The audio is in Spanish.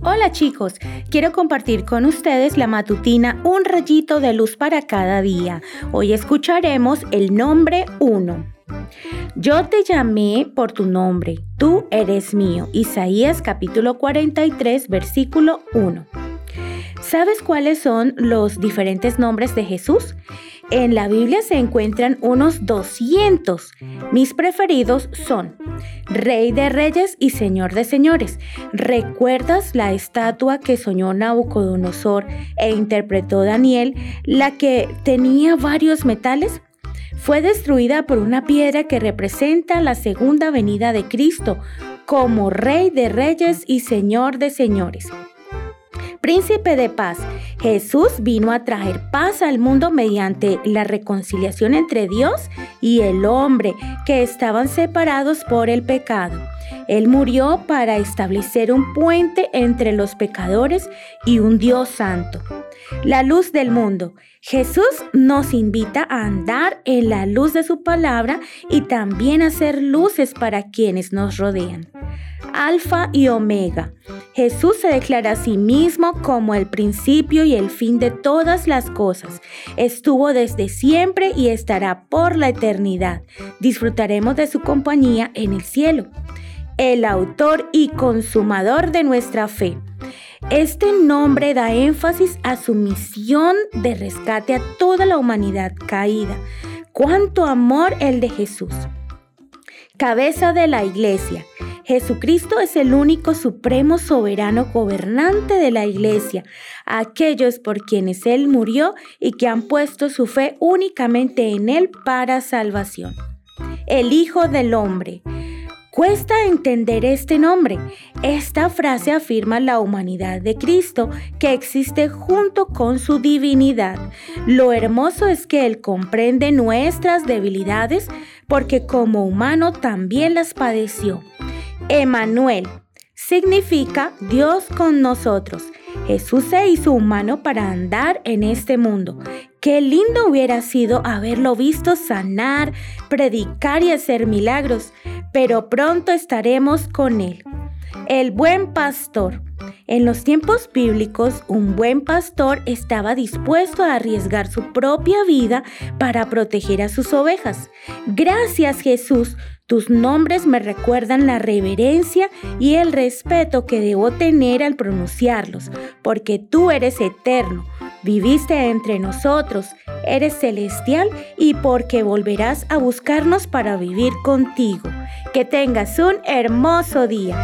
Hola chicos, quiero compartir con ustedes la matutina Un rayito de luz para cada día. Hoy escucharemos el nombre 1. Yo te llamé por tu nombre, tú eres mío. Isaías capítulo 43, versículo 1. ¿Sabes cuáles son los diferentes nombres de Jesús? En la Biblia se encuentran unos 200. Mis preferidos son Rey de Reyes y Señor de Señores. ¿Recuerdas la estatua que soñó Nabucodonosor e interpretó Daniel, la que tenía varios metales? Fue destruida por una piedra que representa la segunda venida de Cristo como Rey de Reyes y Señor de Señores. Príncipe de paz. Jesús vino a traer paz al mundo mediante la reconciliación entre Dios y el hombre que estaban separados por el pecado. Él murió para establecer un puente entre los pecadores y un Dios santo. La luz del mundo. Jesús nos invita a andar en la luz de su palabra y también a ser luces para quienes nos rodean. Alfa y Omega. Jesús se declara a sí mismo como el principio y el fin de todas las cosas. Estuvo desde siempre y estará por la eternidad. Disfrutaremos de su compañía en el cielo. El autor y consumador de nuestra fe. Este nombre da énfasis a su misión de rescate a toda la humanidad caída. ¡Cuánto amor el de Jesús! Cabeza de la iglesia. Jesucristo es el único supremo soberano gobernante de la iglesia, aquellos por quienes Él murió y que han puesto su fe únicamente en Él para salvación. El Hijo del Hombre. Cuesta entender este nombre. Esta frase afirma la humanidad de Cristo que existe junto con su divinidad. Lo hermoso es que Él comprende nuestras debilidades porque como humano también las padeció. Emanuel significa Dios con nosotros. Jesús se hizo humano para andar en este mundo. Qué lindo hubiera sido haberlo visto sanar, predicar y hacer milagros, pero pronto estaremos con Él. El buen pastor. En los tiempos bíblicos, un buen pastor estaba dispuesto a arriesgar su propia vida para proteger a sus ovejas. Gracias Jesús, tus nombres me recuerdan la reverencia y el respeto que debo tener al pronunciarlos, porque tú eres eterno, viviste entre nosotros, eres celestial y porque volverás a buscarnos para vivir contigo. Que tengas un hermoso día.